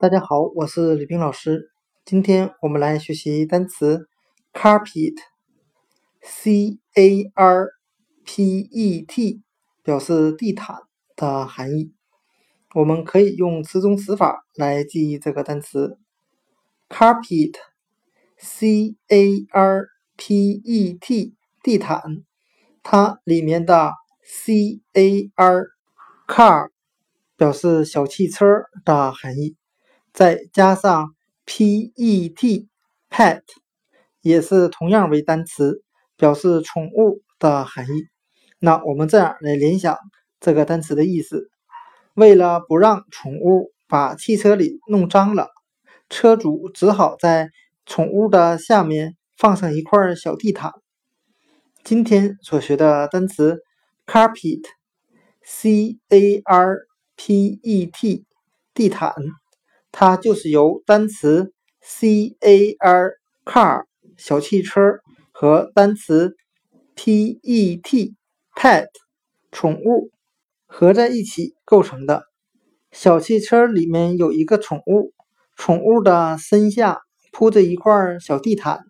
大家好，我是李冰老师。今天我们来学习单词 carpet，c a r p e t，表示地毯的含义。我们可以用词中词法来记忆这个单词 carpet，c a r p e t，地毯。它里面的 c a r car 表示小汽车的含义。再加上 pet pet 也是同样为单词，表示宠物的含义。那我们这样来联想这个单词的意思：为了不让宠物把汽车里弄脏了，车主只好在宠物的下面放上一块小地毯。今天所学的单词 carpet c a r p e t 地毯。它就是由单词 car car 小汽车和单词 pet pet 宠物合在一起构成的。小汽车里面有一个宠物，宠物的身下铺着一块小地毯。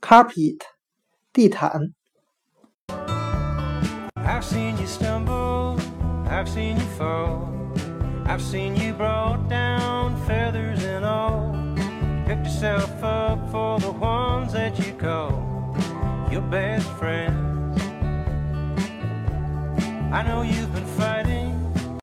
carpet 地毯。I've seen you brought down feathers and all. Picked yourself up for the ones that you call your best friends. I know you've been fighting.